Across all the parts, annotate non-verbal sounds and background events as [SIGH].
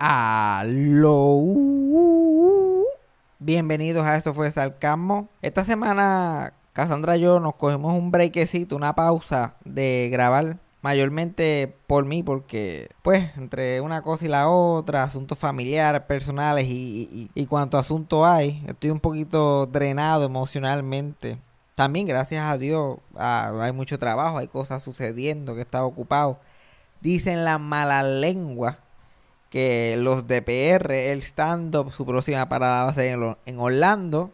Aló. Bienvenidos a Eso fue Sarcasmo. Esta semana Cassandra y yo nos cogemos un breakcito, una pausa de grabar. Mayormente por mí, porque pues entre una cosa y la otra, asuntos familiares, personales y, y, cuanto asunto hay, estoy un poquito drenado emocionalmente. También gracias a Dios hay mucho trabajo, hay cosas sucediendo que está ocupado. Dicen las malas lenguas que los DPR, el stand-up, su próxima parada va a ser en, Orlando,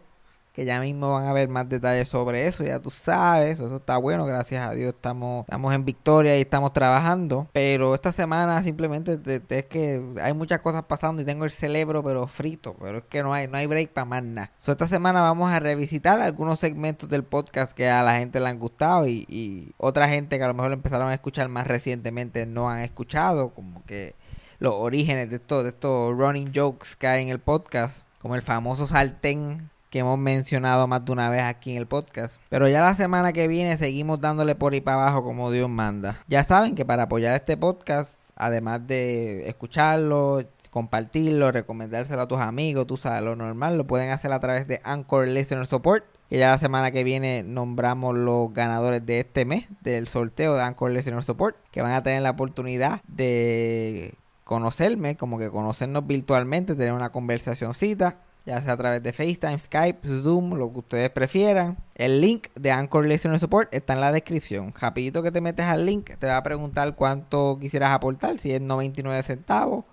que ya mismo van a ver más detalles sobre eso, ya tú sabes, eso está bueno, gracias a Dios estamos, estamos en victoria y estamos trabajando, pero esta semana simplemente es que hay muchas cosas pasando y tengo el cerebro pero frito, pero es que no hay, no hay break para más nada. esta semana vamos a revisitar algunos segmentos del podcast que a la gente le han gustado y, y otra gente que a lo mejor empezaron a escuchar más recientemente no han escuchado, como que los orígenes de estos, estos running jokes que hay en el podcast, como el famoso sartén que hemos mencionado más de una vez aquí en el podcast. Pero ya la semana que viene seguimos dándole por ahí para abajo como Dios manda. Ya saben que para apoyar este podcast, además de escucharlo, compartirlo, recomendárselo a tus amigos, tú sabes, lo normal, lo pueden hacer a través de Anchor Listener Support. Que ya la semana que viene nombramos los ganadores de este mes del sorteo de Anchor Listener Support. Que van a tener la oportunidad de conocerme, como que conocernos virtualmente, tener una conversacioncita, ya sea a través de FaceTime, Skype, Zoom, lo que ustedes prefieran. El link de Anchor Listener Support está en la descripción. Rapidito que te metes al link, te va a preguntar cuánto quisieras aportar, si es 99 centavos,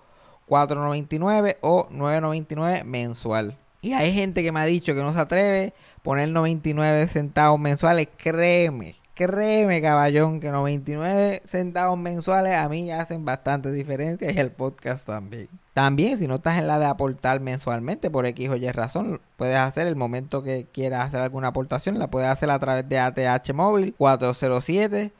4.99 o 9.99 mensual. Y hay gente que me ha dicho que no se atreve a poner 99 centavos mensuales, créeme Créeme, caballón, que 99 centavos mensuales a mí hacen bastante diferencia y el podcast también. También, si no estás en la de aportar mensualmente por X o Y razón, puedes hacer el momento que quieras hacer alguna aportación, la puedes hacer a través de ATH móvil 407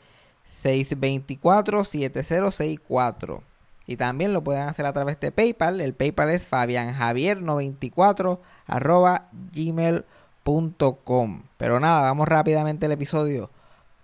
624 7064. Y también lo pueden hacer a través de PayPal. El PayPal es fabianjavier94 arroba gmail.com. Pero nada, vamos rápidamente al episodio.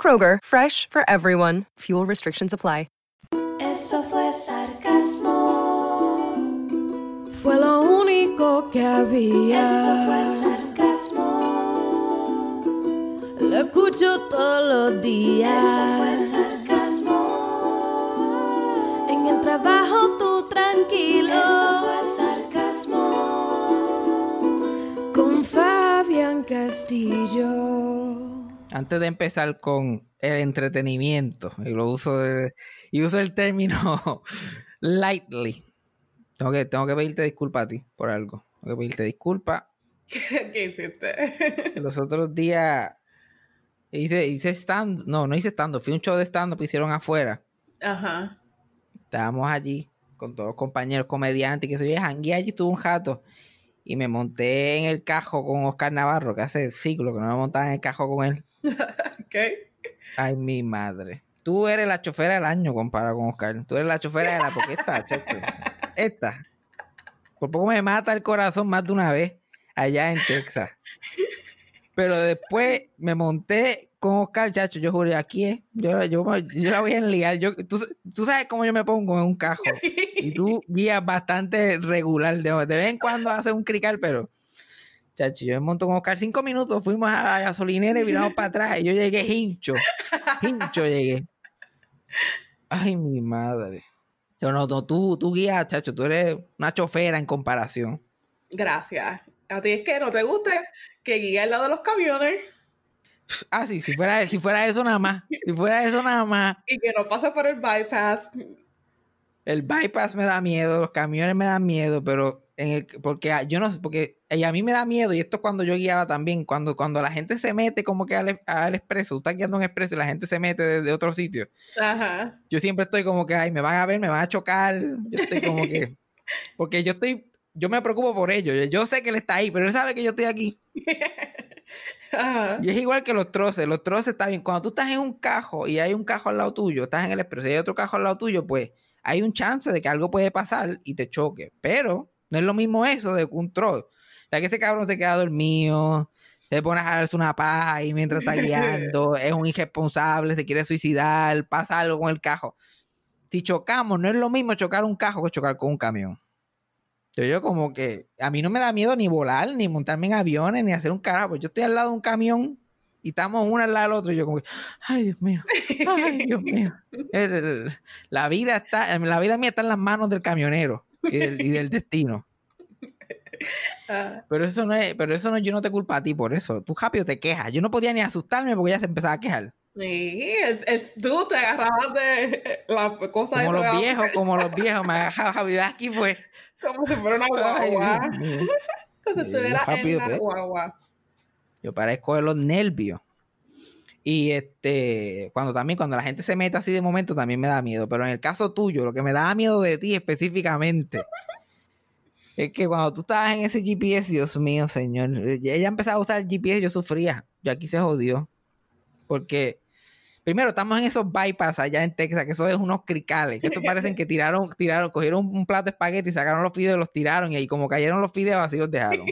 Kroger, fresh for everyone. Fuel restrictions apply. Eso fue sarcasmo. Fue lo único que había. Eso fue sarcasmo. Lo escucho todos los días. Eso fue sarcasmo. En el trabajo tú tranquilo. Eso fue sarcasmo. Con Fabián Castillo antes de empezar con el entretenimiento, y lo uso y uso el término [LAUGHS] lightly. Tengo que, tengo que pedirte disculpas a ti por algo. Tengo que pedirte disculpas. [LAUGHS] ¿Qué hiciste? Los otros días hice, hice stand, no, no hice stand, fui un show de stand que hicieron afuera. Ajá. Estábamos allí con todos los compañeros comediantes que soy jangué allí tuve un jato y me monté en el cajo con Oscar Navarro, que hace siglos que no me montaba en el cajo con él. [LAUGHS] Ay, mi madre. Tú eres la chofera del año comparado con Oscar. Tú eres la chofera de la... Porque esta, esta. Por poco me mata el corazón más de una vez allá en Texas. Pero después me monté con Oscar, chacho. Yo juré, aquí es. Yo, yo, la voy a enliar. Yo, tú, tú, sabes cómo yo me pongo en un cajo. Y tú guías bastante regular. De, de vez en cuando haces un crical, pero Chacho, yo me monto con Oscar cinco minutos, fuimos a la gasolinera y miramos para atrás y yo llegué hincho. Hincho llegué. Ay, mi madre. Yo no, no tú, tú guías, chacho, tú eres una chofera en comparación. Gracias. A ti es que no te gusta que guíe al lado de los camiones. Ah, sí, si fuera, si fuera eso nada más. Si fuera eso nada más. Y que no pase por el bypass. El bypass me da miedo, los camiones me dan miedo, pero en el, porque yo no sé, porque a mí me da miedo, y esto es cuando yo guiaba también, cuando, cuando la gente se mete como que al, al expreso, tú estás guiando un expreso y la gente se mete desde otro sitio. Yo siempre estoy como que, ay, me van a ver, me van a chocar. Yo estoy como que, [LAUGHS] porque yo estoy yo me preocupo por ellos. Yo, yo sé que él está ahí, pero él sabe que yo estoy aquí. [LAUGHS] Ajá. Y es igual que los troces. Los troces está bien. Cuando tú estás en un cajo y hay un cajo al lado tuyo, estás en el expreso y hay otro cajo al lado tuyo, pues hay un chance de que algo puede pasar y te choque. Pero no es lo mismo eso de un troll. Ya que ese cabrón se queda dormido, se pone a jalarse una paja ahí mientras está [LAUGHS] guiando, es un irresponsable, se quiere suicidar, pasa algo con el cajo. Si chocamos, no es lo mismo chocar un cajo que chocar con un camión. Yo, yo como que a mí no me da miedo ni volar, ni montarme en aviones, ni hacer un carajo. Yo estoy al lado de un camión y estamos uno al lado del otro y yo como que, ay Dios mío, ay Dios mío. [LAUGHS] El- el- la vida está, la vida mía está en las manos del camionero y del, y del destino. Ah, Pero eso no es, pero eso no, yo no te culpo a ti por eso. Tú rápido te quejas. Yo no podía ni asustarme porque ya se empezaba a quejar. Sí, es, es- tú te agarrabas de la cosa Como los viejos, como los viejos, me agarraba Javi aquí fue. Como si fuera una guagua. [LAUGHS] Como si estuviera en la pues. guagua. Yo parezco de los nervios. Y este, cuando también, cuando la gente se mete así de momento, también me da miedo. Pero en el caso tuyo, lo que me da miedo de ti específicamente, es que cuando tú estabas en ese GPS, Dios mío, señor, ella empezaba a usar el GPS, yo sufría. Yo aquí se jodió. Porque, primero, estamos en esos bypass allá en Texas, que eso es unos cricales, que estos parecen que tiraron, tiraron, cogieron un plato de espagueti, sacaron los fideos, los tiraron, y ahí como cayeron los fideos, así los dejaron.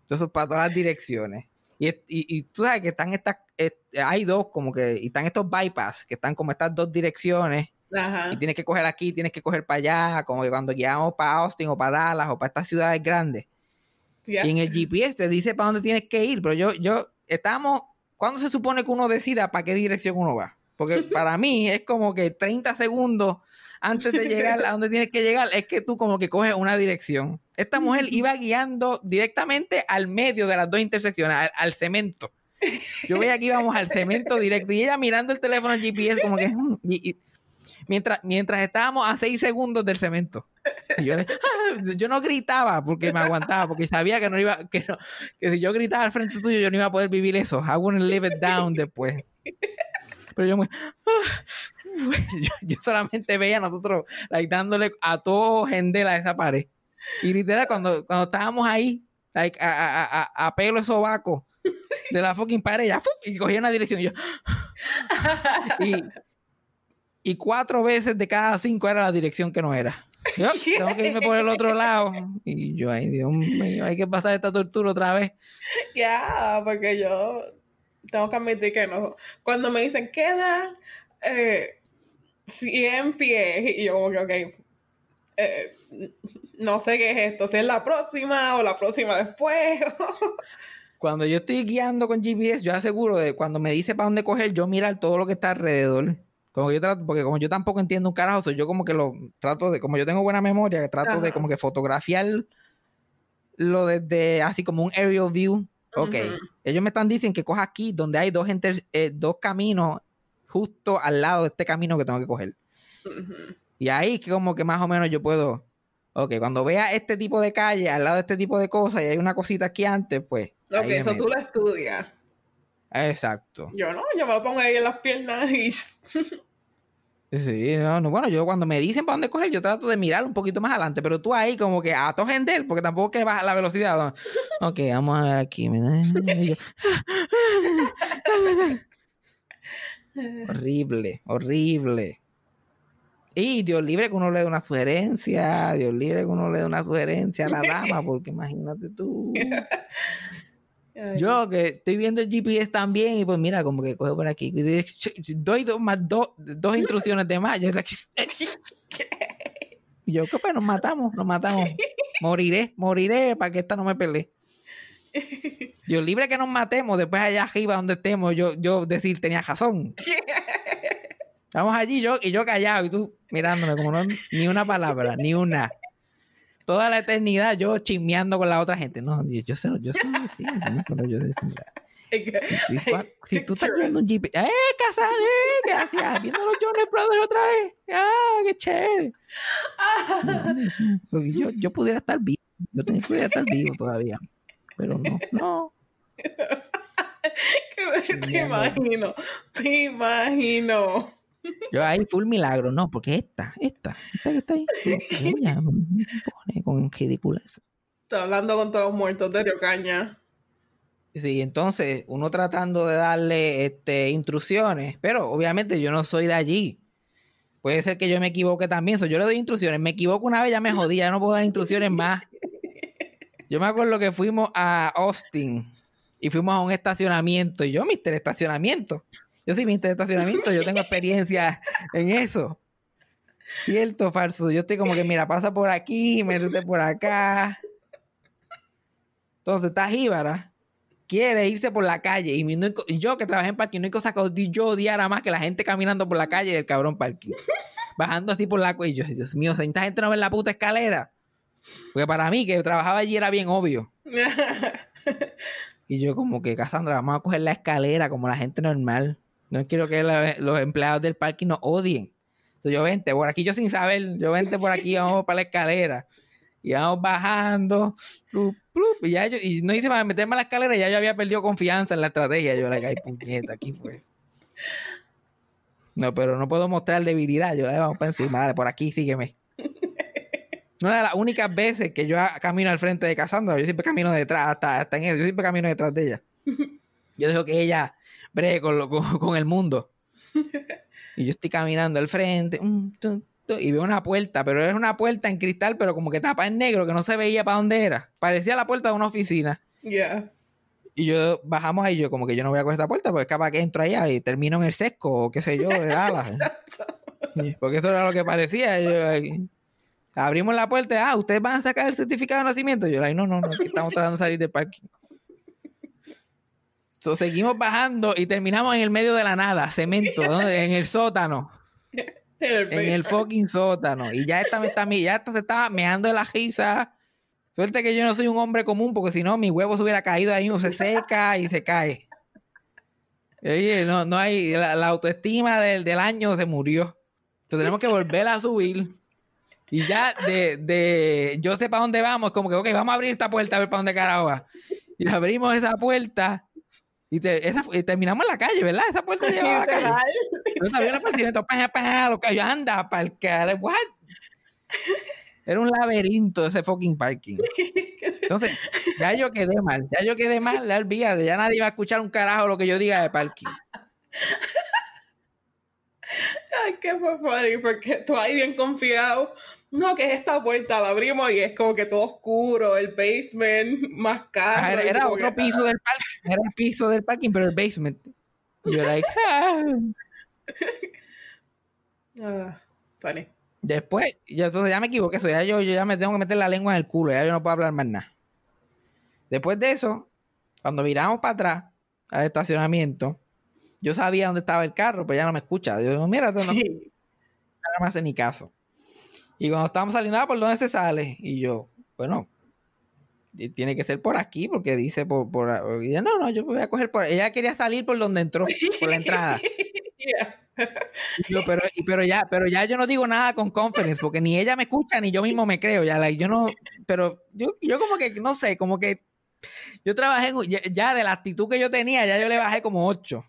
Entonces, para todas las direcciones. Y, y, tú sabes que están estas, eh, hay dos como que, y están estos bypass, que están como estas dos direcciones, Ajá. y tienes que coger aquí, tienes que coger para allá, como que cuando guiamos para Austin o para Dallas o para estas ciudades grandes. Y en el GPS te dice para dónde tienes que ir, pero yo, yo, estamos, ¿cuándo se supone que uno decida para qué dirección uno va? Porque [LAUGHS] para mí es como que 30 segundos antes de llegar a donde tienes que llegar, es que tú como que coges una dirección. Esta mujer [LAUGHS] iba guiando directamente al medio de las dos intersecciones, al, al cemento. Yo veía que íbamos al cemento directo y ella mirando el teléfono al GPS como que... "Mm", y- y- mientras, mientras estábamos a 6 segundos del cemento. Yo, le- [LAUGHS] yo no gritaba porque me aguantaba, porque sabía que no iba, que, no- que si yo gritaba al frente tuyo, yo no iba a poder vivir eso. I wouldn't live it down después. Pero yo, me- [LAUGHS] yo, yo solamente veía a nosotros like, dándole a todo gendela a esa pared. Y literal, cuando, cuando estábamos ahí, like, a, a, a, a pelo sobaco de la fucking pared, ya, y cogía una dirección. Y yo, [LAUGHS] y, y cuatro veces de cada cinco era la dirección que no era. Yo, [LAUGHS] tengo que irme por el otro lado. Y yo, ay, Dios mío, hay que pasar esta tortura otra vez. Ya, porque yo tengo que admitir que no. Cuando me dicen queda eh, 100 pies, y yo como que, ok, eh, no sé qué es esto, si es la próxima o la próxima después. [LAUGHS] Cuando yo estoy guiando con GPS, yo aseguro de cuando me dice para dónde coger, yo mirar todo lo que está alrededor. Como que yo trato, porque como yo tampoco entiendo un carajo, yo como que lo trato de, como yo tengo buena memoria, que trato de como que fotografiar lo desde así como un aerial view. Ok, ellos me están diciendo que coja aquí donde hay dos, inter- eh, dos caminos justo al lado de este camino que tengo que coger. Y ahí que como que más o menos yo puedo, ok, cuando vea este tipo de calle al lado de este tipo de cosas y hay una cosita aquí antes, pues... ok, eso meto. tú lo estudias. Exacto. Yo no, yo me lo pongo ahí en las piernas y... [LAUGHS] Sí, no, no, bueno, yo cuando me dicen para dónde coger, yo trato de mirar un poquito más adelante, pero tú ahí como que a gender, porque tampoco es que baja la velocidad. ¿no? [LAUGHS] Ok, vamos a ver aquí. mira, y yo- [LAUGHS] horrible, horrible. Y Dios libre que uno le dé una sugerencia, Dios libre que uno le dé una sugerencia a la dama, porque imagínate tú. Ay, Yo que estoy viendo el GPS también y pues mira, como que coge por aquí. Doy dos más dos, dos instrucciones de más. [LAUGHS] Yo, [LAUGHS] yo, ¿qué pues? Nos matamos, nos matamos. Moriré, moriré para que esta no me pelee. [LAUGHS] Dios libre que nos matemos, después allá arriba donde estemos, yo, yo decir tenía razón. Vamos allí yo y yo callado y tú mirándome como no, ni una palabra, ni una. Toda la eternidad yo chismeando con la otra gente. No, yo, yo sé, yo sé, sí, pero yo [LAUGHS] si, si- si tú estás viendo un jeep, ¡eh, casado! ¡eh! ¿Qué hacías? Viendo los Jonas Brothers otra vez. ¡Ah, qué chévere! No, yo, yo pudiera estar vivo. Yo también pudiera estar vivo todavía. Pero no, no. [LAUGHS] te Chismeando. imagino, te imagino. Yo ahí full milagro, no, porque esta, esta, esta que está ahí, [LAUGHS] ella me pone con ridículas. Está hablando con todos los muertos de Río Caña. Sí, entonces uno tratando de darle este, instrucciones, pero obviamente yo no soy de allí. Puede ser que yo me equivoque también. So, yo le doy instrucciones. Me equivoco una vez, ya me jodí, ya no puedo dar instrucciones más. Yo me acuerdo que fuimos a Austin y fuimos a un estacionamiento. Y yo, mister, estacionamiento. Yo soy mister estacionamiento, yo tengo experiencia en eso. Cierto, falso. Yo estoy como que, mira, pasa por aquí, métete por acá. Entonces, está Jíbara quiere irse por la calle. Y, no, y yo que trabajé en parking, no hay cosa que yo odiara más que la gente caminando por la calle del cabrón parking. Bajando así por la cuello. Dios mío, esta gente no ve la puta escalera. Porque para mí, que trabajaba allí, era bien obvio. [LAUGHS] y yo como que, Cassandra, vamos a coger la escalera como la gente normal. No quiero que los empleados del parking nos odien. Entonces yo vente, por aquí yo sin saber, yo vente por aquí, vamos para la escalera. Y vamos bajando. y, ya yo, y no hice para meterme a la escalera, ya yo había perdido confianza en la estrategia. Yo le like, ay, puñeta, aquí fue. No, pero no puedo mostrar debilidad. Yo le vamos para encima, dale, por aquí sígueme. Una de las únicas veces que yo camino al frente de Cassandra, yo siempre camino detrás, hasta, hasta en eso, yo siempre camino detrás de ella. Yo dejo que ella bregue con, con, el mundo. [LAUGHS] Y yo estoy caminando al frente. Mm, y veo una puerta, pero era una puerta en cristal, pero como que tapa en negro, que no se veía para dónde era. Parecía la puerta de una oficina. Yeah. Y yo bajamos ahí, yo como que yo no voy a coger esta puerta, porque es capaz que entro allá y termino en el sesco, o qué sé yo, de Dallas. [LAUGHS] porque eso era lo que parecía. abrimos la puerta, ah, ustedes van a sacar el certificado de nacimiento. Yo, no, no, no, estamos tratando de salir del parking. So, seguimos bajando y terminamos en el medio de la nada, cemento, en el sótano en el fucking sótano. Y ya esta me está, ya esta se está meando de la risa. Suerte que yo no soy un hombre común, porque si no, mi huevo se hubiera caído ahí, uno se seca y se cae. Oye, no, no hay, la, autoestima del, del, año se murió. Entonces tenemos que volver a subir. Y ya de, de yo sé para dónde vamos, como que, ok, vamos a abrir esta puerta a ver para dónde carajo va. Y abrimos esa puerta y, terminamos en la calle, ¿verdad? Esa puerta llevaba a la calle. Entonces había un apartamento, pa, pa, lo que yo anda cara. What? Era un laberinto ese fucking parking. Entonces, ya yo quedé mal. Ya yo quedé mal, la olvídate. Ya nadie va a escuchar un carajo lo que yo diga de parking. Ay, qué funny, porque tú ahí bien confiado no, que es esta puerta, la abrimos y es como que todo oscuro, el basement más caro. era, otro piso del parking, era el piso del parking, pero el basement. Y yo like, ah. [LAUGHS] ah funny. Después, ya, entonces ya me equivoqué, eso, ya yo, yo ya me tengo que meter la lengua en el culo, ya yo no puedo hablar más nada. Después de eso, cuando miramos para atrás al estacionamiento, yo sabía dónde estaba el carro, pero ya no me escucha. Yo digo, mira, tú no, no me hace ni caso. Y cuando estábamos saliendo, ah, ¿por dónde se sale? Y yo, bueno, tiene que ser por aquí, porque dice por, por ella, no, no, yo voy a coger por ella quería salir por donde entró, por la entrada. [LAUGHS] yo, pero, pero ya, pero ya yo no digo nada con conference, porque ni ella me escucha, ni yo mismo me creo, ya, yo no, pero yo, yo como que, no sé, como que yo trabajé, ya, ya, de la actitud que yo tenía, ya yo le bajé como ocho.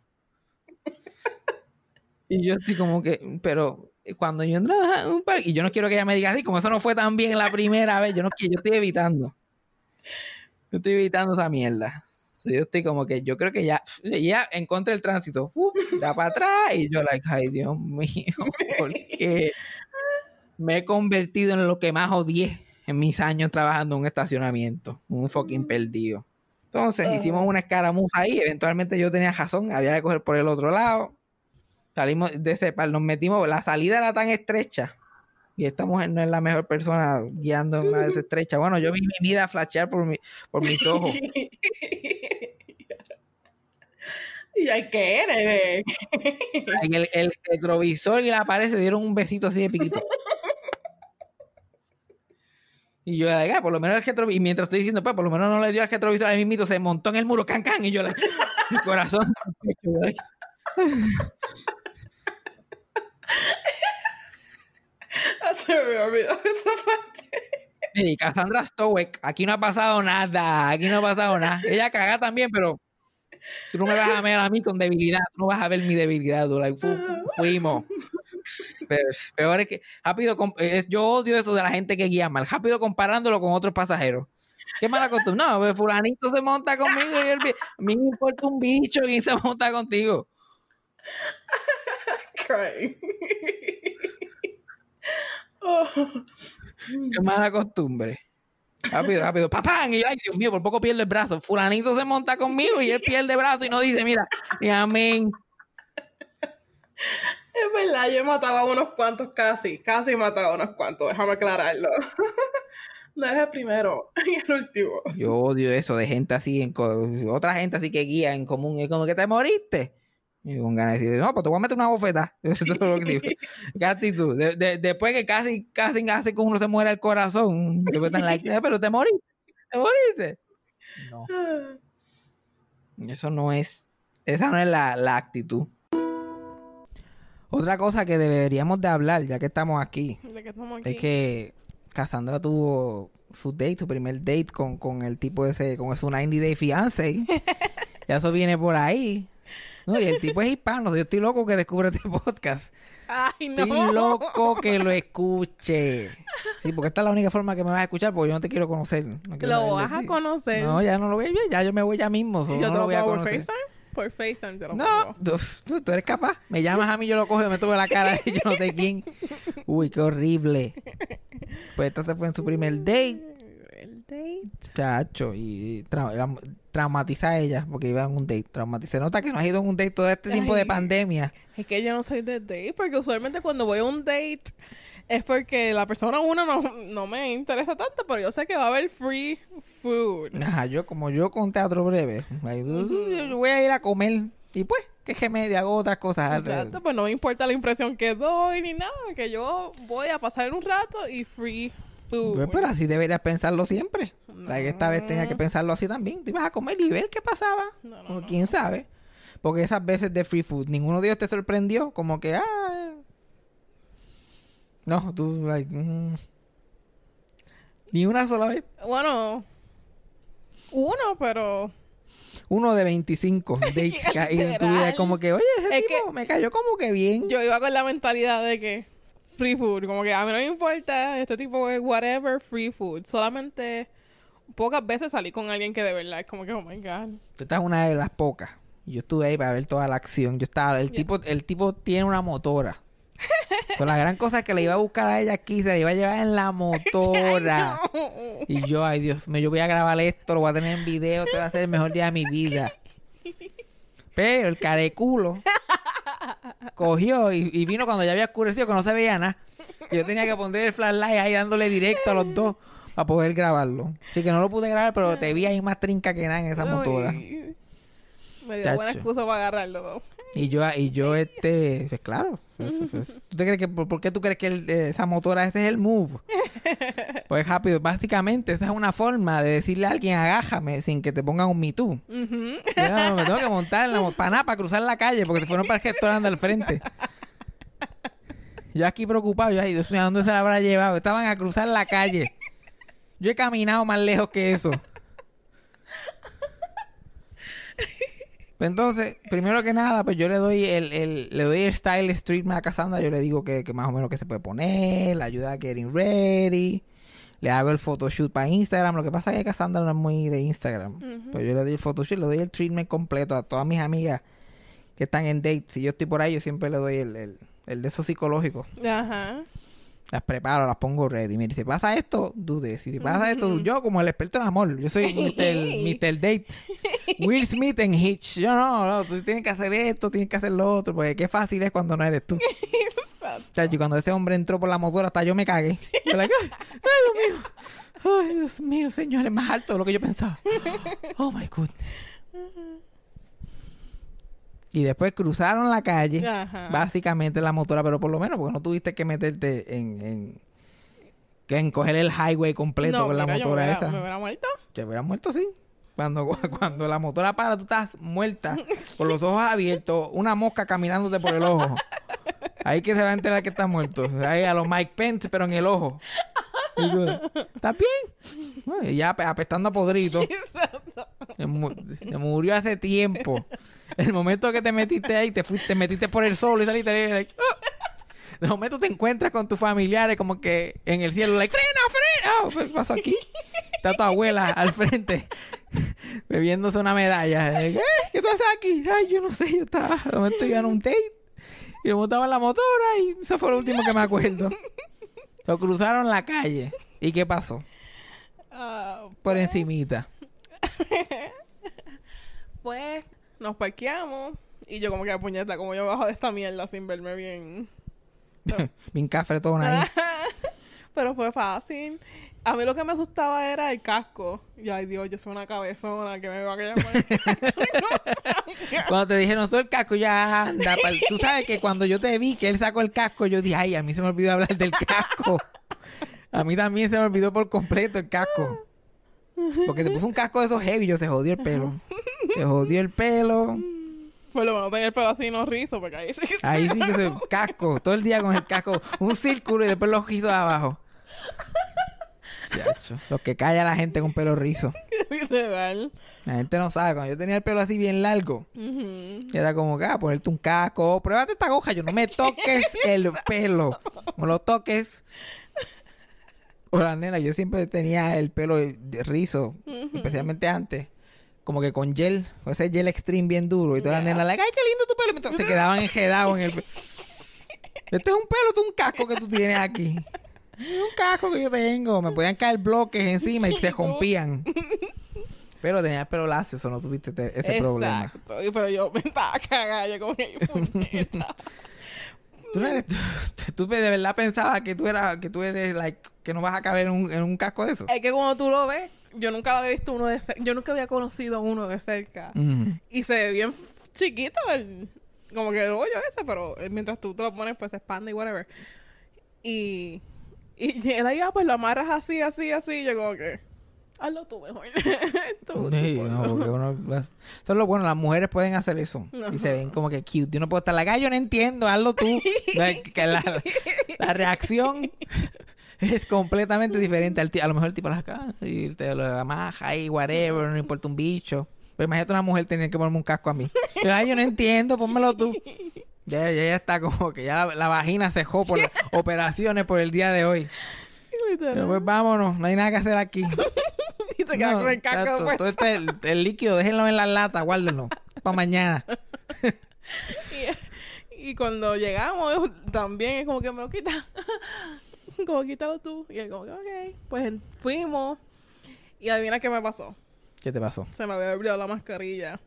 Y yo estoy como que, pero cuando yo entraba a un parque, y yo no quiero que ella me diga así, como eso no fue tan bien la primera vez, yo no yo estoy evitando. Yo estoy evitando esa mierda. Yo estoy como que, yo creo que ya, ya encontré el tránsito, ya para atrás, y yo, like, ay, Dios mío, [LAUGHS] porque me he convertido en lo que más odié en mis años trabajando en un estacionamiento, un fucking perdido. Entonces, hicimos una escaramuza ahí, eventualmente yo tenía razón, había que coger por el otro lado Salimos de ese par, nos metimos, la salida era tan estrecha y esta mujer no es la mejor persona guiando en una de esas [LAUGHS] estrechas. Bueno, yo vi mi vida flashear por, mi, por mis ojos. [LAUGHS] ¿Y hay que eres? En el, el, retrovisor y la pared se dieron un besito así de piquito. Y yo, ah, por lo menos el retrovisor, y mientras estoy diciendo, pues, por lo menos no le dio el retrovisor a mí se montó en el muro, can, can, y yo, la, [LAUGHS] mi corazón. Se me olvidó [LAUGHS] esa parte. Cassandra Stowek, aquí no ha pasado nada, aquí no ha pasado nada. Ella caga también, pero Tú no me vas a ver a mí con debilidad, no vas a ver mi debilidad. tú, like, fu- fuimos. Pero peor es que rápido, es- yo odio eso de la gente que guía mal, rápido comparándolo con otros pasajeros. Qué mala costumbre. No, pues, fulanito se monta conmigo y él, a mí me importa un bicho quién se monta contigo. Crying. [LAUGHS] Oh. Qué mala costumbre. Rápido, rápido. ¡Papán! Y ay, Dios mío, por poco pierde el brazo. Fulanito se monta conmigo y él pierde el brazo y no dice, mira, y amén. Es verdad, yo he matado a unos cuantos casi. Casi he matado a unos cuantos, déjame aclararlo. [LAUGHS] No es el primero, [LAUGHS] y el último. Yo odio eso de gente así, en otra gente así que guía en común. Es como que te moriste. Y con ganas de decir, no, pues te voy a meter una bofeta. [LAUGHS] Eso es lo que digo. [LAUGHS] ¿Qué actitud? De- de- después que casi, casi hace que uno se muera el corazón. están like, "Eh, pero te moriste. Te moriste. No. Eso no es, esa no es la, la actitud. Otra cosa que deberíamos de hablar, ya que estamos aquí, es que Cassandra tuvo su date, su primer date con, con el tipo ese, con su 90 Day Fiance. ya eso viene por ahí. No, y el tipo es hispano. Yo estoy loco que descubra este podcast. Ay, no. Estoy loco que lo escuche. Sí, porque esta es la única forma que me vas a escuchar, porque yo no te quiero conocer. No quiero Lo vas a conocer. No, ya no lo voy a ver, ya yo me voy ya mismo. so ¿Y yo no te lo lo voy a conocer. FaceTime? Por FaceTime te lo No, tú, tú- eres capaz. Me llamas a mí, yo lo cojo y me tomo la cara y yo no sé quién. Uy, qué horrible. Pues esta se fue en su primer date, date. chacho, y tra- traumatiza a ella porque iba en un date. Traumatiza. Nota que no has ido en un date todo este tiempo de Ay. pandemia. Es que yo no soy de date, porque usualmente cuando voy a un date es porque la persona uno no, no me interesa tanto, pero yo sé que va a haber free food. Ajá, yo como yo con teatro breve, yo voy a ir a comer y pues, qué remedio, hago otras cosas. alrededor. Exacto, pues no me importa la impresión que doy ni nada, que yo voy a pasar un rato y free Pues, pero así deberías pensarlo siempre. O sea, que esta vez tenía que pensarlo así también. Tú ibas a comer y ver qué pasaba. No, no, o quién sabe. Porque esas veces de free food, ninguno de ellos te sorprendió. Como que, ah. No, tú, like, mm. Ni una sola vez. Bueno, uno, pero Uno de 25 [LAUGHS] dates que hay en tu vida. Como que, oye, ese Es tipo me cayó como que bien. yo iba con la mentalidad de que free food, como que a mí no me importa este tipo de whatever, free food. Solamente pocas veces salí con alguien que de verdad es como que, oh my god. Tú estás una de las pocas. Yo estuve ahí para ver toda la acción. Yo estaba, el tipo, el tipo tiene una motora. [LAUGHS] Pero la gran cosa es que le iba a buscar a ella aquí, se la iba a llevar en la motora. [LAUGHS] Y yo, ay Dios mío, yo voy a grabar esto, lo voy a tener en video, este va a ser el mejor día de mi vida. [LAUGHS] Pero el careculo cogió y, y vino cuando ya había oscurecido, que no se veía nada. Yo tenía que poner el flashlight ahí dándole directo a los dos para poder grabarlo. Así que no lo pude grabar, pero te vi ahí más trinca que nada en esa motora. Uy. Me dio Chacho. buena excusa para agarrarlo todo. Y yo, y yo este, pues claro. eso- eso- ¿Tú te crees que, por, por qué tú crees que el- eh, esa motora, este es el move? [LAUGHS] Pues rápido, básicamente esa es una forma de decirle a alguien, agájame, sin que te pongan un Me Too. Ujú. Yo, no, me tengo que montar en la para nada, para cruzar la calle, porque se fueron para el restaurante al frente. Yo aquí preocupado, yo, ay Dios mío, ¿a dónde se la habrá llevado? Estaban a cruzar la calle. Yo he caminado más lejos que eso. Entonces, primero que nada, pues yo le doy el, el- le doy el style street a Cassandra, yo le digo que, que más o menos que se puede poner, la ayuda a getting ready, le hago el photoshoot para Instagram, lo que pasa es que Cassandra no es muy de Instagram, pues yo le doy el photoshoot, le doy el treatment completo a todas mis amigas que están en date, si yo estoy por ahí, yo siempre le doy el, el, el de eso psicológico, Ajá. Las preparo, las pongo ready, mire, si pasa esto, dude, si pasa esto, yo como el experto en amor, yo soy Mr. [LAUGHS] Mr. Date. Will Smith en Hitch. Yo no, no, tú tienes que hacer esto, tienes que hacer lo otro, porque qué fácil es cuando no eres tú. Chacho, y cuando ese hombre entró por la motora, hasta yo me cagué. Yo like, ay, ay, Dios mío. Ay, Dios mío, señor, es más alto de lo que yo pensaba. [LAUGHS] Oh my goodness. Y después cruzaron la calle, Ajá. básicamente la motora, pero por lo menos, porque no tuviste que meterte en, en, que en coger el highway completo no, con la yo motora me hubiera- esa. Me hubiera muerto. Te hubieras muerto, sí. Cuando, [LAUGHS] cuando la motora para, tú estás muerta, con los ojos abiertos, una mosca caminándote por el ojo. Ahí que se va a enterar que estás muerto. Ahí a los Mike Pence, pero en el ojo. Y tú, ¿Estás bien? Y ya ape- apestando a podrito. [LAUGHS] Se, mu- se murió hace tiempo. El momento que te metiste ahí, te fuiste, te metiste por el sol y saliste ahí, like, ¡ah! De momento te encuentras con tus familiares como que en el cielo, like, frena, frena. ¿Qué pasó aquí? Está tu abuela al frente [LAUGHS] bebiéndose una medalla. Like, "Eh, ¿Qué tú haces aquí? Ay, yo no sé, yo estaba, de momento iba en un date y me montaba en la motora y eso fue lo último que me acuerdo. [LAUGHS] Lo cruzaron la calle. ¿Y qué pasó? Ah, Por encimita. [LAUGHS] pues nos parqueamos y yo como que puñeta, como yo bajo de esta mierda sin verme bien. [LAUGHS] Bien cafretona ahí. [LAUGHS] Pero fue fácil. A mí lo que me asustaba era el casco. Y ay Dios, yo soy una cabezona que me va a llamar. [LAUGHS] Cuando te dije, no soy el casco, ya anda. pa'l-". Tú sabes que cuando yo te vi que él sacó el casco, yo dije, ay, a mí se me olvidó hablar del casco. A mí también se me olvidó por completo el casco. Porque te puso un casco de esos heavy, yo se jodió el pelo. Se jodió el pelo. Por lo menos tenía el pelo así no rizo, porque ahí sí que Ahí sí que se casco, todo el día con el casco, un círculo y después los rizos abajo. Chacho, Lo que calla la gente con pelo rizo. [LAUGHS] La gente no sabe, cuando yo tenía el pelo así bien largo, Ujú. era como que, ah, ponerte un casco, pruébate esta aguja, yo no me toques el pelo, no lo toques. Hola, nena, yo siempre tenía el pelo de rizo, especialmente antes, como que con gel, con ese gel extreme bien duro, y todas las nenas, like, ay, qué lindo tu pelo, entonces se quedaban enjedados en el pelo. Este es un pelo, este es un casco que tú tienes aquí. Es un casco que yo tengo. Me podían caer bloques encima y se rompían. Pero tenía el pelo lacio, eso no tuviste te- ese problema. Exacto. Pero yo me estaba cagada, yo como que. ¿Tú, no eres- tú- tú de verdad pensabas que tú eras, que tú eres, like, que no vas a caber en un, en un casco de eso? Es que cuando tú lo ves, yo nunca había visto uno de cerca. Yo nunca había conocido uno de cerca. Y se ve bien chiquito el, como que el hoyo ese, pero eh, mientras tú te lo pones, pues se expande y whatever. Y, y [LAUGHS] él ahí, ah, pues lo amarras así, así, así. y yo como que, hazlo tú mejor. Tú, [LAUGHS] tú Sí, no, porque uno- eso es lo bueno, las mujeres pueden hacer eso. Y se ven como que cute. Yo no puedo estar la yo no entiendo, hazlo tú. [LAUGHS] La- que la, la reacción [LAUGHS] es completamente diferente. Al a lo mejor el tipo la acá y te lo amaja y whatever, no importa un bicho. Pero imagínate una mujer tener que ponerme un casco a mí. Yo, Ay, yo no entiendo, pónmelo tú. Ya, ya, ya está como que ya la, la vagina cejó por las [LAUGHS] operaciones por el día de hoy. Pero pues vámonos, no hay nada que hacer aquí. [LAUGHS] y se queda No, con el casco puesto. todo este, el, el líquido, déjenlo en la lata, guárdenlo. Para mañana. Y, y cuando llegamos, también es como que me lo quita. [LAUGHS] como quítalo tú. Y él como que, ok. Pues fuimos. Y adivina qué me pasó. ¿Qué te pasó? Se me había olvidado la mascarilla.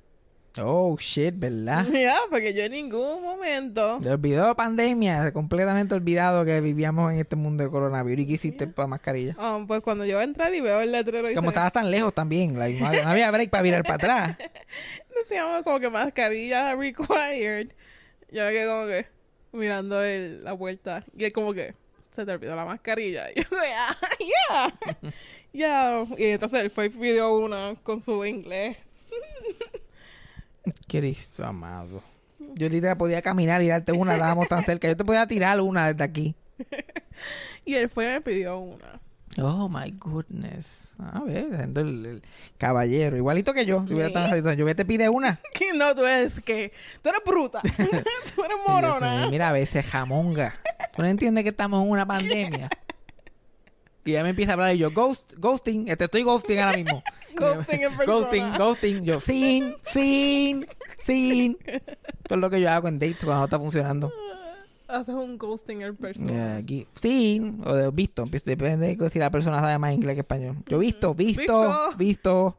Oh, shit, ¿verdad? [LAUGHS] Ya, porque yo en ningún momento. Te olvidó la pandemia, completamente olvidado que vivíamos en este mundo de coronavirus. ¿Y qué hiciste para mascarilla? Ah, pues cuando yo entré y veo el letrero y Como se estabas tan lejos también, like, no, había, no había break para virar para atrás. [LAUGHS] decíamos como que mascarilla required. Yo me quedé como que mirando el, la puerta. Y él como que se te olvidó la mascarilla. [LAUGHS] Y yo ah, ya. [LAUGHS] Ya. Y entonces él fue y pidió una con su inglés. [LAUGHS] Cristo amado. Yo literal podía caminar y darte una, estábamos tan cerca. Yo te podía tirar una desde aquí. Y él fue y me pidió una. Oh my goodness. A ver, siendo el, el caballero. Igualito que yo. Si hubiera. Yo te pide una. [LAUGHS] No, tú eres que. Tú eres bruta. [LAUGHS] [LAUGHS] tú eres yo, morona. Mira, a veces jamonga. ¿Tú no entiendes que estamos en una pandemia? Y ya me empieza a hablar y yo, ghost, ghosting, te estoy ghosting ahora mismo. Ghosting en persona. Ghosting, ghosting. Yo, sin, sin, sin. Eso es lo que yo hago en dates cuando está funcionando. Haces un ghosting en persona. Aquí, sin, o de visto. Empieza- Depende de si la persona sabe más inglés que español. Yo, visto, visto, Visto. visto.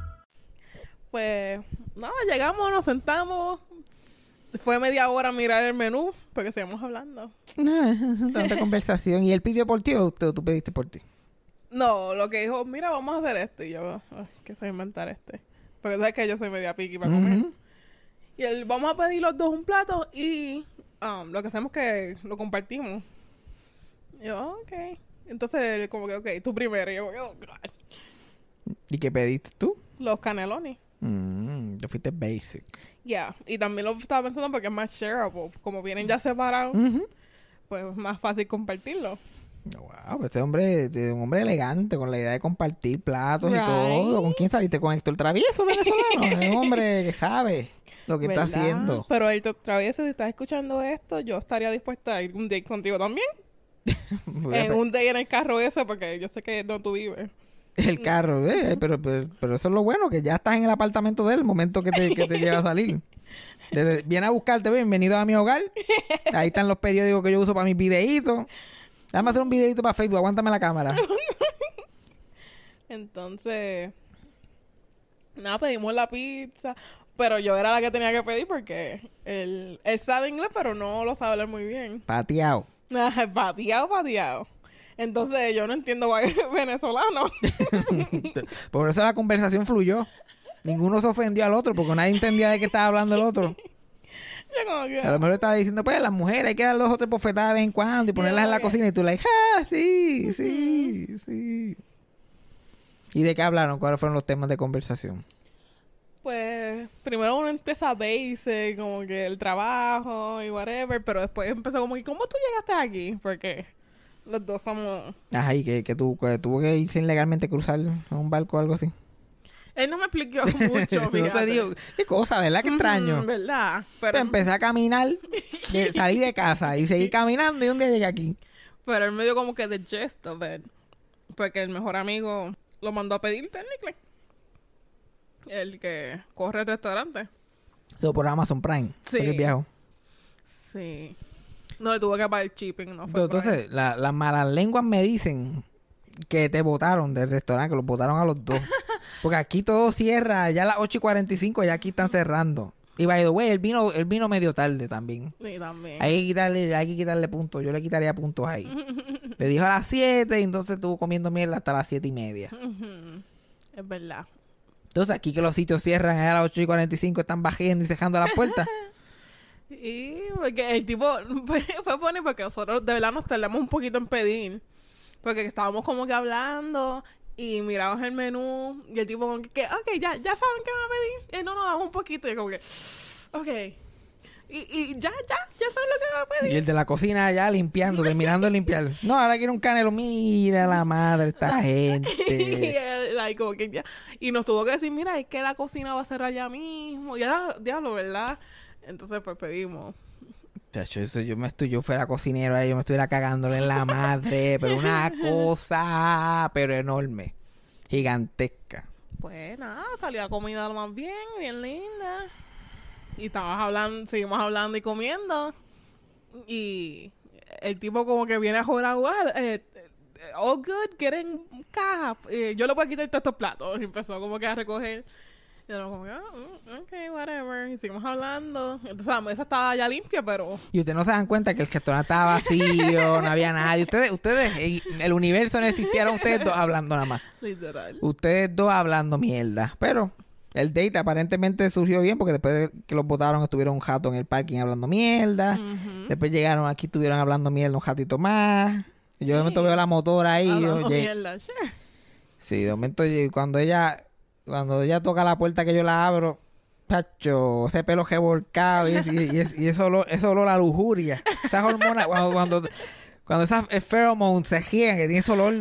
Pues nada, llegamos, nos sentamos. Fue media hora a mirar el menú porque seguimos hablando. [LAUGHS] Tanta conversación. ¿Y él pidió por ti o tú, tú pediste por ti? No, lo que dijo, mira, vamos a hacer esto. Y yo, ay, que sé inventar este. Porque sabes que yo soy media piqui para comer. Y él, vamos a pedir los dos un plato y um, lo que hacemos es que lo compartimos. Y yo, ok. Entonces, él como que, ok, tú primero. Y yo, oh, God. ¿Y qué pediste tú? Los canelones. Mm, te fuiste basic. Ya. Y también lo estaba pensando porque es más shareable. Como vienen ya separados, pues es más fácil compartirlo. Wow, este hombre es un hombre elegante con la idea de compartir platos Right. y todo. ¿Con quién saliste? Con Héctor Travieso, venezolano. es un hombre que sabe lo que está haciendo. Pero el travieso, si estás escuchando esto, yo estaría dispuesta a ir un date contigo también. [LAUGHS] En un date en el carro ese, porque yo sé que es donde tú vives. El carro, eh, pero, pero, pero eso es lo bueno, que ya estás en el apartamento de él el momento que te, que te lleva a salir. [LAUGHS] Desde- viene a buscarte, bienvenido a mi hogar. Ahí están los periódicos que yo uso para mis videitos. Déjame hacer un videito para Facebook, aguántame la cámara. [LAUGHS] Entonces, nada, pedimos la pizza. Pero yo era la que tenía que pedir porque él, él sabe inglés, pero no lo sabe hablar muy bien. Pateado. [LAUGHS] pateado, pateado. Entonces, yo no entiendo [LAUGHS] venezolano. [LAUGHS] Por eso la conversación fluyó. Ninguno se ofendió al otro porque nadie entendía de qué estaba hablando el otro. [LAUGHS] yo como que, A lo mejor estaba diciendo, pues, las mujeres hay que dar dos o tres bofetadas de vez en cuando y ponerlas en la cocina. Y tú, like, ah, sí, sí, sí. ¿Y de qué hablaron? ¿Cuáles fueron los temas de conversación? pues, primero uno empieza basic, como que el trabajo y whatever. Pero después empezó como que, ¿cómo tú llegaste aquí? Porque los dos somos... Ajá, y que, que, tú, que tuvo que irse ilegalmente cruzar a un barco o algo así. Él no me explicó [LAUGHS] mucho, no te digo, qué cosa, ¿verdad? Qué extraño. ¿Verdad? Pero, Pero empecé a caminar, de- [LAUGHS] salí de casa y seguí [LAUGHS] caminando y un día llegué aquí. pero él me dio como que the gist of it. Porque el mejor amigo lo mandó a pedir, technically. El que corre el restaurante. Todo por Amazon Prime. Sí. Que viajo. Sí. No, le tuvo que pagar el shipping, no fue Entonces, la- las malas lenguas me dicen que te votaron del restaurante, que los votaron a los dos. [LAUGHS] Porque aquí todo cierra, ya a las 8 y 45, ya aquí están cerrando. Y by the way, el vino, el vino medio tarde también. Sí, también. Hay que quitarle, hay que quitarle puntos. Yo le quitaría puntos ahí. Le dijo a las 7 y entonces estuvo comiendo mierda hasta las 7 y media. [LAUGHS] Es verdad. Entonces aquí que los sitios cierran a las 8 y 45 están bajando y cerrando las puertas. [LAUGHS] Y porque el tipo [LAUGHS] fue, funny porque nosotros de verdad nos tardamos un poquito en pedir. Porque estábamos como que hablando y miramos el menú y el tipo como que, ok, ya, ya saben qué van a pedir. Y no, no, damos un poquito y como que, ok. Y, y ya, ya, ya saben lo que van a y pedir. el de la cocina ya limpiando, terminando de limpiar. No, ahora quiero un canelo. Mira la madre, esta [LAUGHS] y, gente. él, like, como que ya- y nos tuvo que decir, mira, es que la cocina va a cerrar ya mismo. Ya, diablo, ¿verdad? Entonces pues pedimos. Chacho, eso yo me estoy, yo fuera cocinero, ahí yo me estuviera cagándole en la madre, pero una [LAUGHS] cosa, pero enorme, gigantesca. Pues nada, salió a comida lo más bien, bien linda. Y estábamos hablando, seguimos hablando y comiendo. Y el tipo como que viene a jugar a jugar. Eh, eh, all good, quieren caja. Eh, yo le voy a quitar todos estos platos. Y empezó como que a recoger. Y yo como que, mm, ok, whatever. Y seguimos hablando. Entonces la mesa estaba ya limpia, pero... Y ustedes no se dan cuenta que el restaurante estaba vacío, no había nadie. Ustedes, ustedes, el universo no existieron ustedes dos hablando nada más. Literal. Ustedes dos hablando mierda. Pero el date aparentemente surgió bien porque después de que los votaron estuvieron un jato en el parking hablando mierda. Después llegaron aquí, estuvieron hablando mierda un ratito más. Yo de momento veo la motora ahí. Hablando mierda, sure. Sí, de momento cuando ella cuando ella toca la puerta que yo la abro, pacho, ese pelo revolcado y, y, y, es- y eso olor, eso olor a lujuria. Esas hormonas, cuando, cuando, cuando esas pheromones se gían, que tiene ese olor.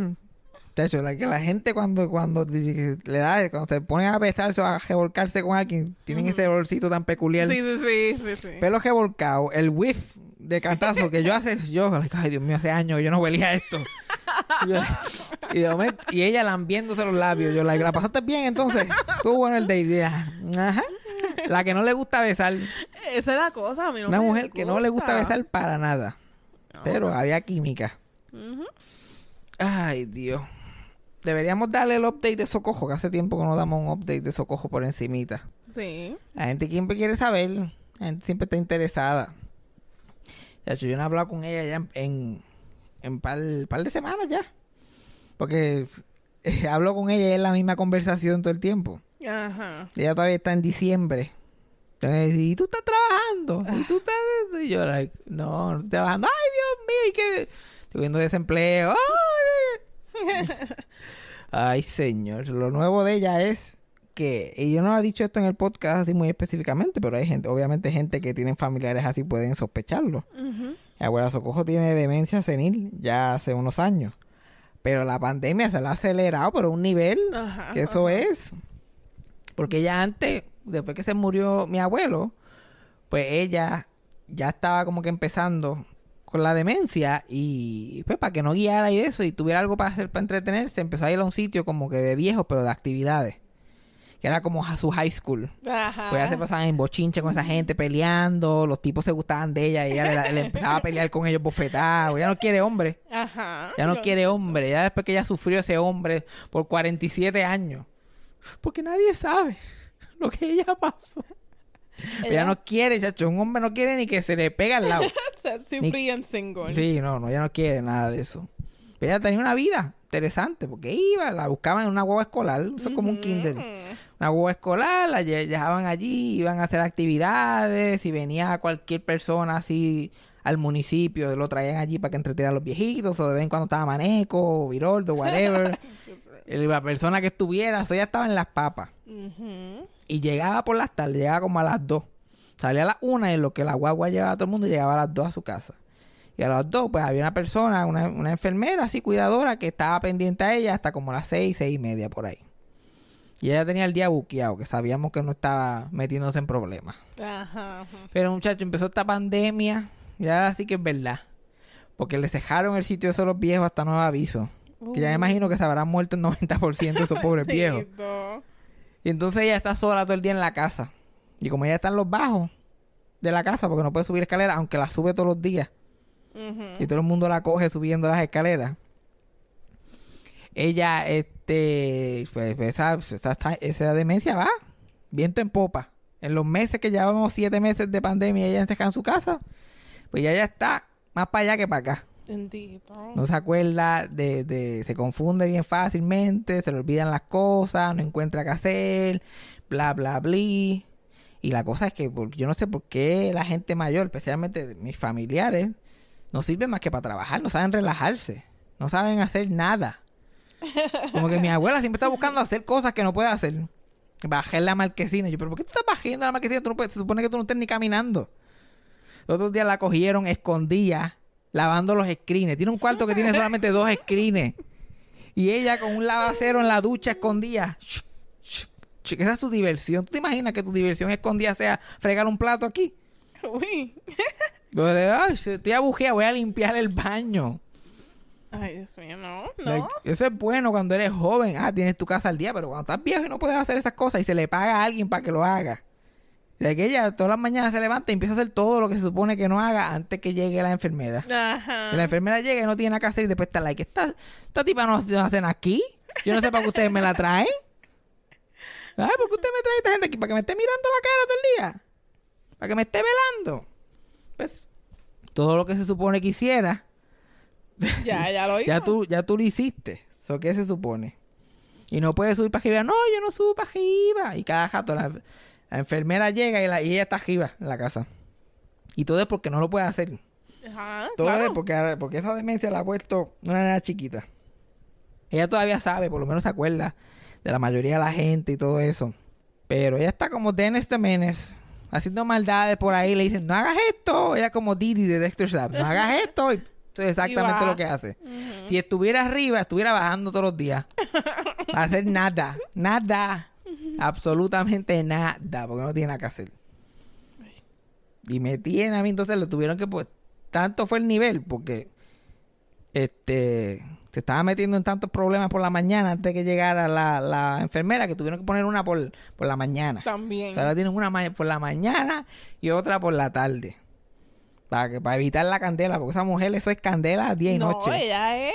Chacho, la, que la gente cuando, cuando le da, cuando se ponen a besarse o a revolcarse con alguien, tienen ese olorcito tan peculiar. Sí, sí, sí, sí. Pelo revolcado, el whiff de cantazo que yo hace, yo, ay Dios mío, hace años yo no huelía esto. [LAUGHS] Y, yo, y de momento, y ella lambiéndose los labios, yo, like, ¿la pasaste bien entonces? Estuvo bueno el date, ajá. La que no le gusta besar, Esa es la cosa, a mí no una me mujer que no le gusta besar para nada. Pero había química. Ujú. Ay, Dios. Deberíamos darle el update de Socojo, que hace tiempo que no damos un update de Socojo por encimita. Sí. La gente siempre quiere saber, la gente siempre está interesada. Hecho, yo no he hablado con ella ya en, en, en par, par de semanas ya. Porque eh, [LAUGHS] hablo con ella y es la misma conversación todo el tiempo. Ajá. Ella todavía está en diciembre. Entonces, y tú estás trabajando. Y tú estás. Y yo, like, no, no estoy trabajando. Ay, Dios mío, y que. Estoy viendo desempleo. [LAUGHS] Ay, Ay, señor. Lo nuevo de ella es que. Y yo no he dicho esto en el podcast así muy específicamente, pero hay gente, obviamente, gente que tienen familiares así pueden sospecharlo. Mi abuela Socojo tiene demencia senil ya hace unos años. Pero la pandemia se la ha acelerado por un nivel Ajá, que eso ajá. es. Porque ella antes, después que se murió mi abuelo, pues ella ya estaba como que empezando con la demencia y pues para que no guiara y eso y tuviera algo para hacer para entretenerse, empezó a ir a un sitio como que de viejos pero de actividades. Que era como a su high school. Ajá. Pues ella se pasaban en bochinche con esa gente peleando, los tipos se gustaban de ella y ella le, le empezaba a pelear con ellos bofetados. Ella no quiere hombre, Ajá. ya no Yo- quiere hombre, ya después que ella sufrió ese hombre por 47 años. Porque nadie sabe lo que ella pasó. Pero [LAUGHS] ella no quiere, chacho, un hombre no quiere ni que se le pegue al lado. Sexy, Ni- single. Sí, no, no, ella no quiere nada de eso. Pero ella tenía una vida interesante porque iba, la buscaban en una hueva escolar, eso es como un kinder. Una hueva escolar, la lle- dejaban allí, iban a hacer actividades, si venía cualquier persona así al municipio, lo traían allí para que entretuviera a los viejitos, o de vez en cuando estaba Maneco, o Viroldo, whatever. [LAUGHS] La persona que estuviera, eso ya estaba en las papas. Y llegaba por las tardes, llegaba como a las 2. Salía a las 1 y en lo que la guagua llevaba a todo el mundo, llegaba a las 2 a su casa. Y a las 2, pues había una persona, una, una enfermera así, cuidadora, que estaba pendiente a ella hasta como las 6, 6 y media por ahí. Y ella tenía el día buqueado, que sabíamos que no estaba metiéndose en problemas. Ajá. ajá. Pero muchacho, empezó esta pandemia, y ahora sí que es verdad. Porque le cejaron el sitio de esos los viejos hasta nuevo aviso. Que ya me imagino que se habrán muerto el 90% de esos pobres [LAUGHS] viejos. Y entonces ella está sola todo el día en la casa. Y como ella está en los bajos de la casa, porque no puede subir escaleras, aunque la sube todos los días. Ujú. Y todo el mundo la coge subiendo las escaleras. Ella, este, pues esa, esa, esa- esa demencia va, viento en popa. En los meses que llevamos siete meses de pandemia y ella encerrada en su casa, pues ya ya está más para allá que para acá. No se acuerda de, de... Se confunde bien fácilmente, se le olvidan las cosas, no encuentra qué hacer, bla, bla, bla. Y la cosa es que yo no sé por qué la gente mayor, especialmente mis familiares, no sirven más que para trabajar, no saben relajarse, no saben hacer nada. Como que mi abuela siempre está buscando hacer cosas que no puede hacer. Bajé la marquesina. Yo, pero ¿por qué tú estás bajando la marquesina? Tú no puedes- se supone que tú no estés ni caminando. Los otros días la cogieron escondida, lavando los screens. Tiene un cuarto que tiene solamente dos screens. Y ella con un lavacero en la ducha escondida. Esa es su diversión. ¿Tú te imaginas que tu diversión escondida sea fregar un plato aquí? Uy. Yo le- Ay, estoy abujeada, voy a limpiar el baño. Ay, Dios mío, no. No. Like, eso es bueno cuando eres joven. Ah, tienes tu casa al día, pero cuando estás viejo y no puedes hacer esas cosas y se le paga a alguien para que lo haga. De que ella todas las mañanas se levanta y empieza a hacer todo lo que se supone que no haga antes que llegue la enfermera. Ajá. Que la enfermera llega y no tiene nada que hacer y después está like, esta, esta tipa no, no hacen aquí. Yo no sé para qué ustedes me la traen. Ay, ¿por qué usted me trae esta gente aquí? ¿Para que me esté mirando la cara todo el día? ¿Para que me esté velando? Pues, todo lo que se supone que hiciera, [LAUGHS] Ya, ya lo hizo. ya tú, ya tú lo hiciste. ¿So qué se supone? Y no puedes subir para arriba. No, yo no subo para arriba. Y cada rato la, la enfermera llega y, la, y ella está arriba en la casa. Y todo es porque no lo puede hacer. Ajá. Todo claro. es porque, porque esa demencia la ha puesto una nena chiquita. Ella todavía sabe, por lo menos se acuerda de la mayoría de la gente y todo eso. Pero ella está como Dennis the haciendo maldades por ahí. Le dicen, no hagas esto. Ella como Didi de Dexter's Lab, no hagas esto. Y eso es exactamente lo que hace. Si estuviera arriba, estuviera bajando todos los días. [LAUGHS] Va a hacer nada, nada. Absolutamente nada, porque no tiene nada que hacer. Y me tiene a mí, entonces lo tuvieron que pues tanto fue el nivel porque este se estaba metiendo en tantos problemas por la mañana antes de que llegara la, la enfermera que tuvieron que poner una por, por la mañana. También. O sea, ahora tienen una por la mañana y otra por la tarde. Para evitar la candela, porque esa mujer eso es candela día y no, noche. ella es.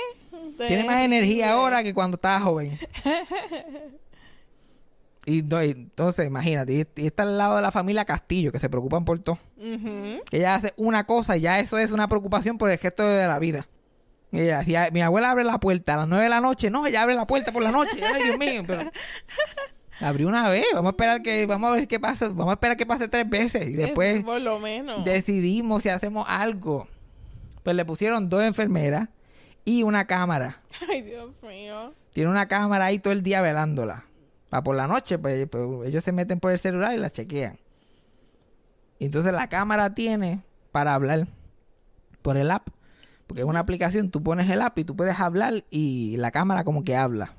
Tiene más energía ahora que cuando estaba joven. [LAUGHS] y, no, y entonces, imagínate, y, y está al lado de la familia Castillo, que se preocupan por todo. Que ella hace una cosa y ya eso es una preocupación por el resto de la vida. Y hacía- mi abuela abre la puerta a las 9 de la noche. No, ella abre la puerta por la noche. Ay, Dios mío. Pero [LAUGHS] abrió una vez. Vamos a esperar que, vamos a ver qué pasa. Vamos a esperar que pase tres veces. Y después Es por lo menos. decidimos si hacemos algo. Pues le pusieron dos enfermeras y una cámara. [LAUGHS] Ay, Dios mío. Tiene una cámara ahí todo el día velándola. Para por la noche, pues, pues, ellos se meten por el celular y la chequean. Y entonces la cámara tiene para hablar por el app. Porque es una aplicación, tú pones el app y tú puedes hablar y la cámara como que habla.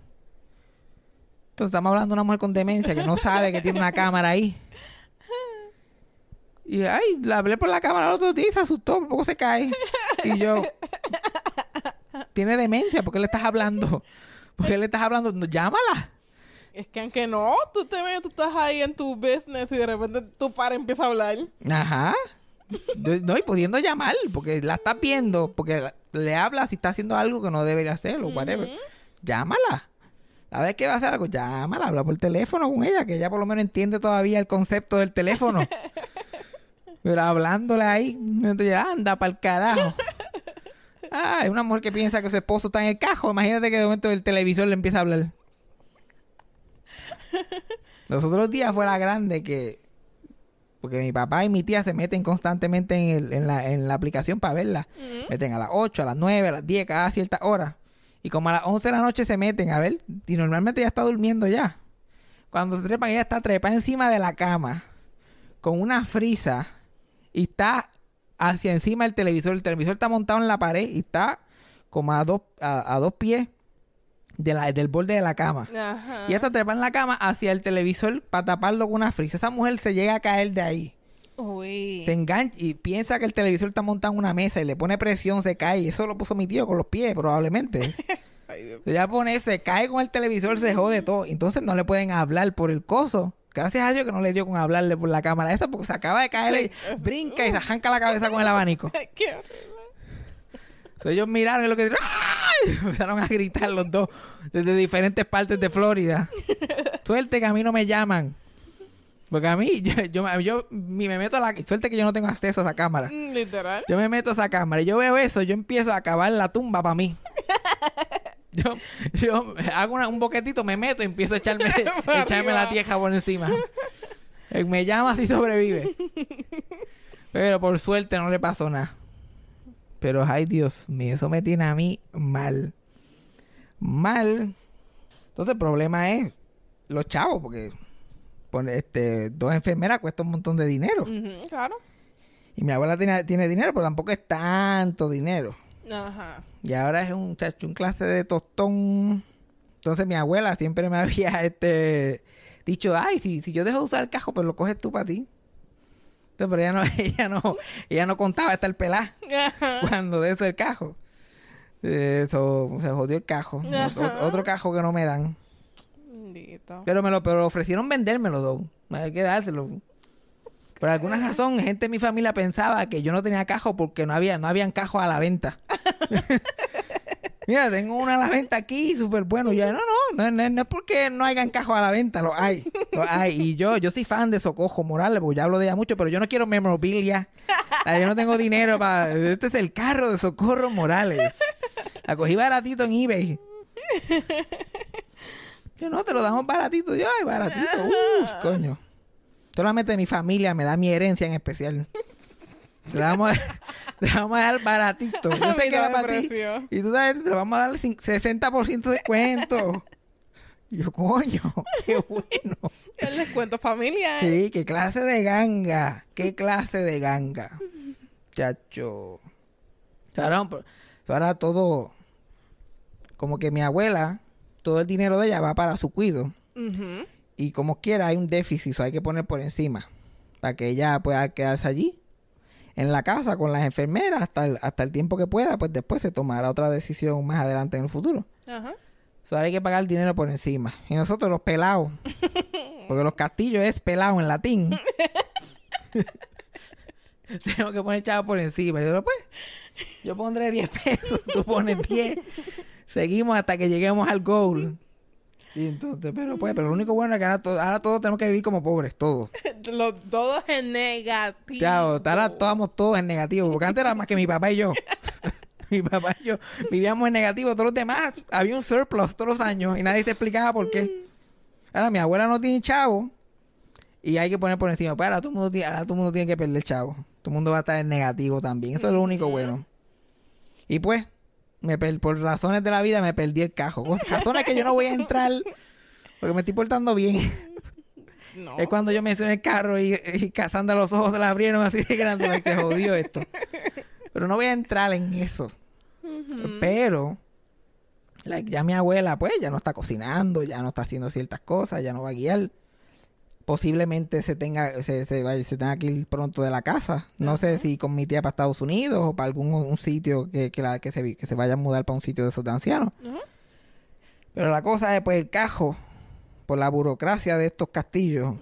Entonces estamos hablando de una mujer con demencia que no sabe que tiene una cámara ahí. Y ay, la hablé por la cámara el otro día y se asustó, por poco se cae. Y yo, tiene demencia, ¿por qué le estás hablando? ¿Por qué le estás hablando? No, llámala. Es que aunque no, tú te ves, tú estás ahí en tu business y de repente tu padre empieza a hablar. Ajá. No, y pudiendo llamar, porque la estás viendo, porque le hablas si está haciendo algo que no debería hacer o whatever. Llámala. La vez que va a hacer algo, llámala, habla por teléfono con ella, que ella por lo menos entiende todavía el concepto del teléfono. [LAUGHS] Pero hablándole ahí, entonces anda para el carajo. Ah, es una mujer que piensa que su esposo está en el cajo. Imagínate que de momento el televisor le empieza a hablar. Los otros días fue la grande que porque mi papá y mi tía se meten constantemente en, el- en la, en la aplicación para verla. Meten a las 8, a las 9, a las 10, cada cierta hora. Y como a las 11 de la noche se meten a ver. Y normalmente ya está durmiendo ya. Cuando se trepan, ella está trepada encima de la cama. Con una frisa. Y está hacia encima del televisor. El televisor está montado en la pared. Y está como a dos, a, a dos pies de la- del borde de la cama. Ajá. Y ella está trepada en la cama hacia el televisor para taparlo con una frisa. Esa mujer se llega a caer de ahí. Uy. Se engancha y piensa que el televisor está montado en una mesa y le pone presión, se cae. Y eso lo puso mi tío con los pies, probablemente. [LAUGHS] Ay, ya pone, se cae con el televisor, se jode todo. Entonces no le pueden hablar por el coso. Gracias a Dios que no le dio con hablarle por la cámara esa porque se acaba de caer y brinca y se arranca la cabeza con el abanico. Ay, qué horrible. [LAUGHS] So, ellos miraron y lo que dijeron, ¡ay! [LAUGHS] empezaron a gritar los dos desde diferentes partes de Florida. Suerte que a mí no me llaman. Porque a mí, [LAUGHS] yo, yo, yo- me meto a la... Suerte que yo no tengo acceso a esa cámara. Mm, Literal. Yo me meto a esa cámara y yo veo eso, yo empiezo a acabar la tumba para mí. [LAUGHS] Yo, yo hago una- un boquetito, me meto y empiezo a echarme, [LAUGHS] echarme la tierra por encima. Eh, Me llama si sobrevive. Pero por suerte no le pasó nada. Pero ay Dios mío, eso me tiene a mí mal. Mal. Entonces el problema es los chavos, porque pone, este, dos enfermeras cuesta un montón de dinero. Claro. Y mi abuela tiene, tiene dinero, pero tampoco es tanto dinero. Ajá. Y ahora es un chacho, un clase de tostón. Entonces mi abuela siempre me [LAUGHS] había este dicho, ay, si, si yo dejo de usar el cajo, pues lo coges tú para ti. Entonces, pero ella no, [LAUGHS] ella no, ella no contaba estar pelada Ajá. cuando de eso el cajo. Eso, se jodió el cajo. Ot- otro cajo que no me dan. Bendito. Pero me lo, pero ofrecieron vendérmelo, dos. Hay que dárselo. Por alguna razón, gente de mi familia pensaba que yo no tenía cajo porque no había, no habían cajos a la venta. [LAUGHS] Mira, tengo una a la venta aquí, súper bueno. Y yo, no, no, no, no, no es porque no hayan cajos a la venta, lo hay. Lo hay. Y yo, yo soy fan de Socojo Morales, porque ya hablo de ella mucho, pero yo no quiero memorabilia. Yo no tengo dinero para... Este es el carro de Socorro Morales. La cogí baratito en eBay. Yo no, te lo damos baratito. Yo, ay, baratito. Uy, [LAUGHS] coño. Solamente mi familia me da mi herencia en especial. Te la vamos a, [LAUGHS] te la vamos a dar baratito. Yo A sé que era para ti. Y tú sabes, te lo vamos a dar cin- 60% de descuento. Yo, coño, [LAUGHS] qué bueno. El descuento familiar. Sí, qué clase de ganga. Qué clase de ganga. Chacho. Ahora, ahora todo. Como que mi abuela, todo el dinero de ella va para su cuido. Y como quiera, hay un déficit, so hay que poner por encima. Para que ella pueda quedarse allí, en la casa, con las enfermeras, hasta el, hasta el tiempo que pueda. Pues después se tomará otra decisión más adelante en el futuro. Ajá. So, ahora hay que pagar el dinero por encima. Y nosotros los pelados. [LAUGHS] Porque los castillos es pelado en latín. [LAUGHS] [LAUGHS] Tengo que poner chavo por encima. Y yo, pues, yo pondré 10 pesos, tú pones 10. Seguimos hasta que lleguemos al goal. Y entonces, pero pues, pero lo único bueno es que ahora, to- ahora todos tenemos que vivir como pobres, todos. [LAUGHS] Lo- todo es negativo. Chao, ahora estamos todos en negativo. Porque antes era más que mi papá y yo. [LAUGHS] mi papá y yo vivíamos en negativo. Todos los demás había un surplus todos los años y nadie te explicaba por qué. Ahora mi abuela no tiene chavo y hay que poner por encima. Pues ahora todo el mundo tiene, ahora todo el mundo tiene que perder chavo. Todo el mundo va a estar en negativo también. Eso es lo único bueno. Y pues, me per- por razones de la vida me perdí el cajo. Razones que yo no voy a entrar porque me estoy portando bien. No. Es cuando yo me en el carro y, y Cassandra los ojos se la abrieron así de grande. like, te jodió esto. Pero no voy a entrar en eso. Pero, like, ya mi abuela, pues, ya no está cocinando, ya no está haciendo ciertas cosas, ya no va a guiar. Posiblemente se tenga, se, se, vaya- se tenga que ir pronto de la casa. No sé si con mi tía para Estados Unidos o para algún un sitio que, que, la, que, se, que se vaya a mudar para un sitio de esos de ancianos. Pero la cosa es, pues, el cajo, por la burocracia de estos castillos,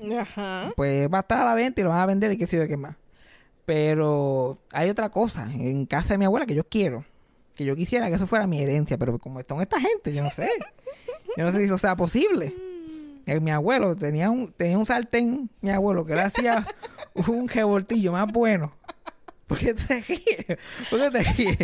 pues va a estar a la venta y lo van a vender y qué sé yo qué más. Pero hay otra cosa en casa de mi abuela que yo quiero. Que yo quisiera que eso fuera mi herencia, pero como están esta gente, yo no sé. Yo no sé si eso sea posible. [LAUGHS] Eh, mi abuelo tenía un, tenía un sartén, mi abuelo, que le hacía [LAUGHS] un revoltillo más bueno. ¿Por qué te ríes? ¿Por qué te ríes?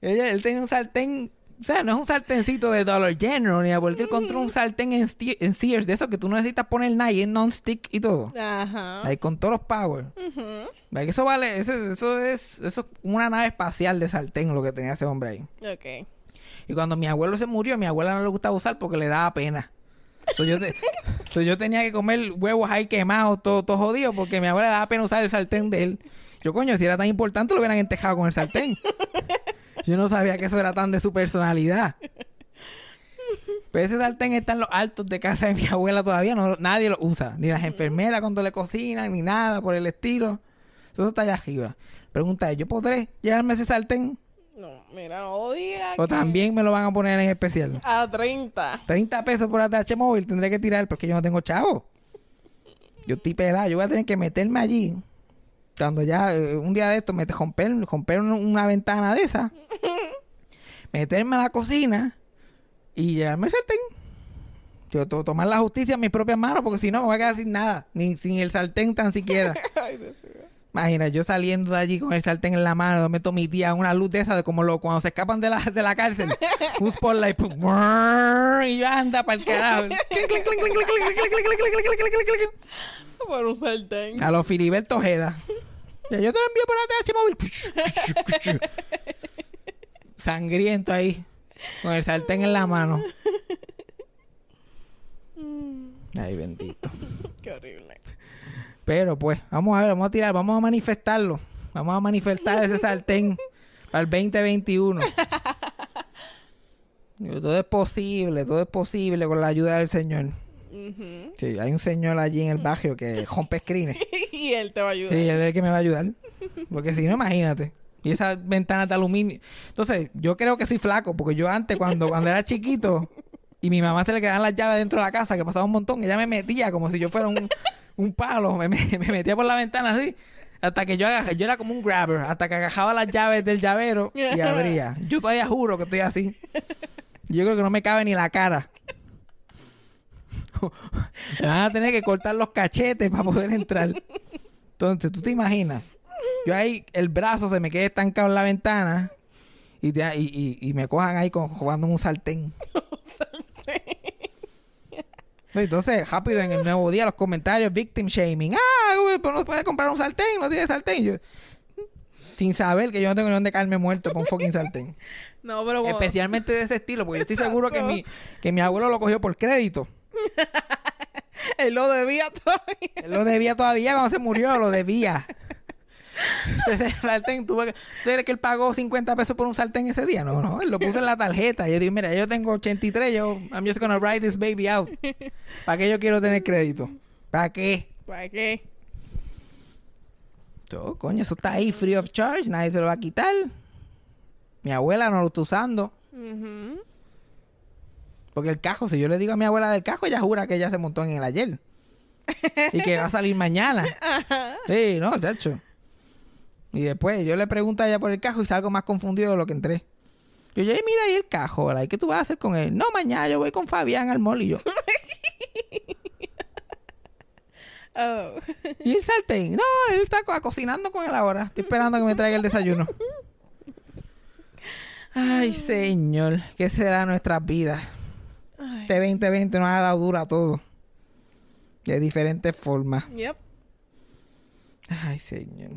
Ella- él tenía un sartén, o sea, no es un sartencito de Dollar General, ni a voltear contra un sartén en, Sears, de eso que tú no necesitas poner nada y es non-stick y todo. Ajá. Ahí con todos los power. Que Eso vale, eso, eso es, eso es una nave espacial de sartén lo que tenía ese hombre ahí. Ok. Y cuando mi abuelo se murió, a mi abuela no le gustaba usar porque le daba pena. So, yo, te- so, yo tenía que comer huevos ahí quemados, todo, todo jodido, porque mi abuela daba pena usar el sartén de él. Yo, coño, si era tan importante, lo hubieran entejado con el sartén. Yo no sabía que eso era tan de su personalidad. Pero ese sartén está en los altos de casa de mi abuela todavía, no, nadie lo usa. Ni las enfermeras cuando le cocinan, ni nada por el estilo. Eso está allá arriba. Pregunta, ¿yo podré llevarme ese sartén? No, mira, no diga ¿O que- también me lo van a poner en especial? A 30. 30 pesos por ATH móvil tendré que tirar porque yo no tengo chavo. Yo estoy pelado, yo voy a tener que meterme allí. Cuando ya eh, un día de esto me romper, romper un- una ventana de esa, [LAUGHS] meterme a la cocina y llevarme el sartén. Yo to- tomar la justicia en mis propias manos porque si no me voy a quedar sin nada, ni sin el sartén tan siquiera. [LAUGHS] Ay, Dios mío. Imagina, yo saliendo de allí con el sartén en la mano, meto mi tía una luz de esa de como lo, cuando se escapan de la, de la cárcel. un spotlight, pum, y yo anda para el carajo. Por un sartén. A los Filiberto Ojeda. Ya, yo te lo envío por ATH móvil. Sangriento ahí. Con el sartén en la mano. Ay, bendito. Qué horrible. Pero pues, vamos a ver, vamos a tirar, vamos a manifestarlo. Vamos a manifestar ese sartén [LAUGHS] para el 2021. Digo, Todo es posible, todo es posible con la ayuda del Señor. Sí, hay un señor allí en el barrio que rompe screens. [LAUGHS] y él te va a ayudar. Sí, él es el que me va a ayudar. [LAUGHS] Porque si no, imagínate. Y esas ventanas de aluminio. Entonces, yo creo que soy flaco, porque yo antes, cuando, cuando era chiquito, y mi mamá se le quedaban las llaves dentro de la casa, que pasaba un montón, ella me metía como si yo fuera un, un palo, me, me- me metía por la ventana así, hasta que yo agajaba, yo era como un grabber, hasta que agajaba las llaves del llavero y abría. Yo todavía juro que estoy así. Yo creo que no me cabe ni la cara. Me [LAUGHS] van a tener que cortar los cachetes para poder entrar. Entonces, tú te imaginas. Yo ahí, el brazo se me queda estancado en la ventana y, te- y, y- y me cojan ahí con, jugando un sartén. [LAUGHS] Entonces, rápido en el nuevo día, los comentarios, victim shaming. Ah, güey, pues no puedes comprar un sartén, no tienes sartén. Yo, sin saber que yo no tengo ni dónde caerme muerto con fucking sartén. [LAUGHS] No, pero como- Especialmente de ese estilo, porque yo estoy seguro que mi, que mi abuelo lo cogió por crédito. [LAUGHS] él lo debía todavía. Él lo debía todavía cuando se murió, lo debía. Ese sartén, ¿tú, ves- ¿tú crees que él pagó 50 pesos por un sartén ese día? No, no, él lo puso en la tarjeta. Yo digo, mira, yo tengo 83, yo, I'm just gonna write this baby out. ¿Para qué yo quiero tener crédito? ¿Para qué? ¿Para qué? Yo, coño, eso está ahí free of charge, nadie se lo va a quitar. Mi abuela no lo está usando. Porque el cajo, si yo le digo a mi abuela del cajo, ella jura que ella se montó en el ayer. y que va a salir mañana. [LAUGHS] Sí, no, chacho. Y después yo le pregunto a ella por el cajo y salgo más confundido de lo que entré. Yo, "Ey, mira ahí el cajo, ¿verdad? ¿Y qué tú vas a hacer con él? No, mañana yo voy con Fabián al mall y yo. [LAUGHS] Oh. ¿Y el sartén? No, él está co- cocinando con él ahora. Estoy esperando que me traiga el desayuno. Ay, señor, ¿qué será nuestras vidas? Ay. Este 2020 nos ha dado dura todo. De diferentes formas. Yep. Ay, señor.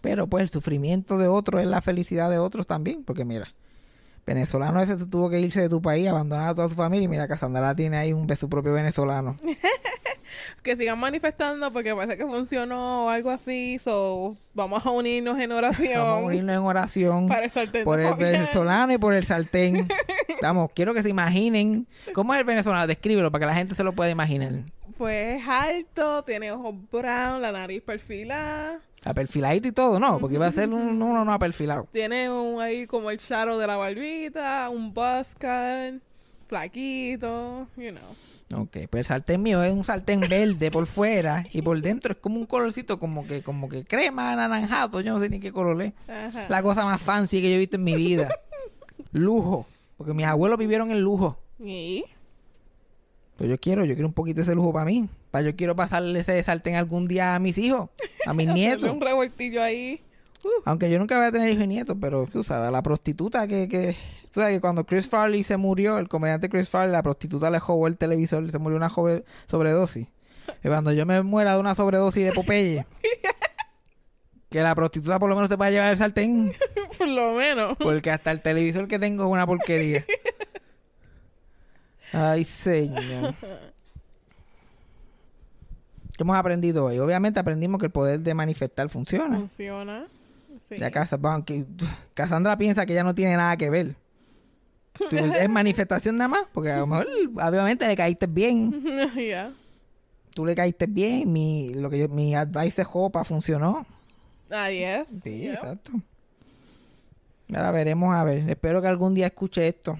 Pero pues el sufrimiento de otros es la felicidad de otros también. Porque mira, venezolano ese tuvo que irse de tu país, abandonar a toda su familia. Y mira, Casandra tiene ahí un su propio venezolano. [LAUGHS] Que sigan manifestando porque parece que funcionó o algo así. So, vamos a unirnos en oración. Vamos a unirnos en oración Para el sartén por el venezolano y por el sartén. [LAUGHS] Vamos, quiero que se imaginen. ¿Cómo es el venezolano? Descríbelo para que la gente se lo pueda imaginar. Pues es alto, tiene ojos brown, la nariz perfilada. A perfiladito y todo, ¿no? Porque iba a ser un, uno no perfilado. Tiene un, ahí como el shadow de la barbita, un cut, flaquito, you know. Ok, pues el sartén mío es un sartén verde por fuera y por dentro es como un colorcito como que como que crema anaranjado, yo no sé ni qué color es. Ajá. La cosa más fancy que yo he visto en mi vida. [LAUGHS] lujo, porque mis abuelos vivieron en lujo. ¿Y? Pues yo quiero, yo quiero un poquito de ese lujo para mí. Para yo quiero pasarle ese sartén algún día a mis hijos, a mis [LAUGHS] nietos. un revoltillo ahí. Uh, Aunque yo nunca voy a tener hijos y nietos, pero tú sabes, la prostituta que, que... Tú sabes que cuando Chris Farley se murió, el comediante Chris Farley, la prostituta le jodó el televisor, se murió una joven sobredosis. Y cuando yo me muera de una sobredosis de Popeye, [LAUGHS] que la prostituta por lo menos te pueda llevar el sartén, [LAUGHS] por lo menos. porque hasta el televisor que tengo es una porquería. Ay, señor. ¿Qué hemos aprendido hoy? Obviamente aprendimos que el poder de manifestar funciona. Funciona. Sí. Ya que- [LAUGHS] Cassandra piensa que ya no tiene nada que ver. Es [LAUGHS] manifestación nada más, porque a lo mejor obviamente le caíste bien. [LAUGHS] Ya. Tú le caíste bien, mi, lo que yo, mi advice de Jopa funcionó. Ah, yes. Sí, Yep. exacto. Ahora veremos, a ver. Espero que algún día escuche esto.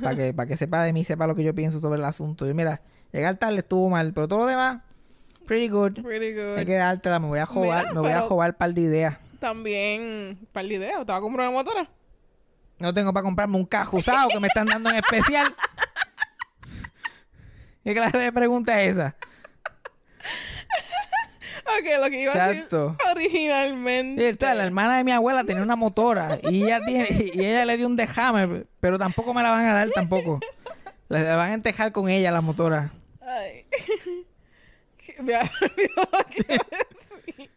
Para que, para que sepa de mí, sepa lo que yo pienso sobre el asunto. Yo, mira, llegar tarde estuvo mal, pero todo lo demás, pretty good. Pretty good. Hay que dártela, me voy a Mira, me voy a jobar un par de ideas. También, par de ideas. ¿Te vas a comprar una motora? No tengo para comprarme un cajo usado que me están dando en especial. [LAUGHS] ¿Qué clase de pregunta es esa? [LAUGHS] Ok, lo que iba a decir Exacto. originalmente. Entonces, la hermana de mi abuela tenía una motora y ella, tiene, y ella le dio un dejame, pero tampoco me la van a dar tampoco. [LAUGHS] Le van a entejar con ella la motora. Ay. [LAUGHS] Me ha olvidado que.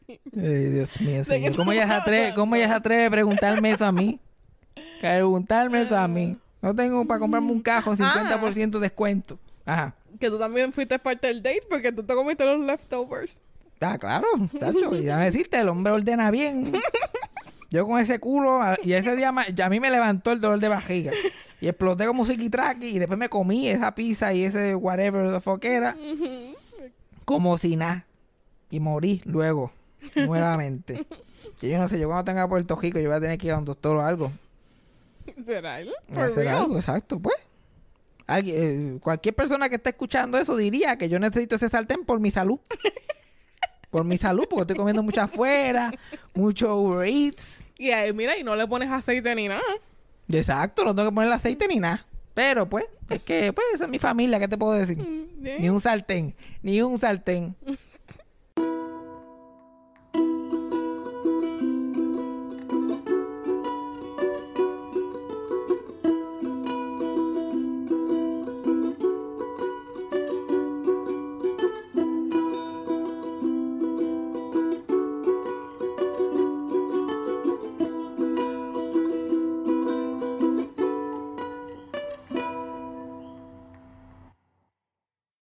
[LAUGHS] Ay, Dios mío, señor. ¿Cómo ella, se estamos atreve, ¿Cómo atreve a preguntarme eso a mí? Preguntarme eso a mí. No tengo para comprarme un cajo 50% de descuento. Ajá. Que tú también fuiste parte del date porque tú te comiste los leftovers. Ah, claro, tacho. Y déjame decirte, el hombre ordena bien. [LAUGHS] Yo con ese culo, a- y ese día ma- ya a mí me levantó el dolor de barriga. Y exploté como psiquitraqui y después me comí esa pizza y ese whatever the fuck era. Como si nada. Y morí luego, [LAUGHS] nuevamente. Que yo no sé, yo cuando tenga Puerto Rico yo voy a tener que ir a un doctor o algo. ¿Será él? Voy a For hacer algo, exacto, pues. Alguien, eh, cualquier persona que esté escuchando eso diría que yo necesito ese sartén por mi salud. [LAUGHS] por mi salud, porque estoy comiendo mucho afuera, mucho Uber Eats. Y ahí, mira, y no le pones aceite ni nada. Exacto, no tengo que ponerle aceite ni nada. Pero pues, es que pues esa es mi familia, ¿qué te puedo decir? Mm. Ni un sartén, ni un sartén. [LAUGHS]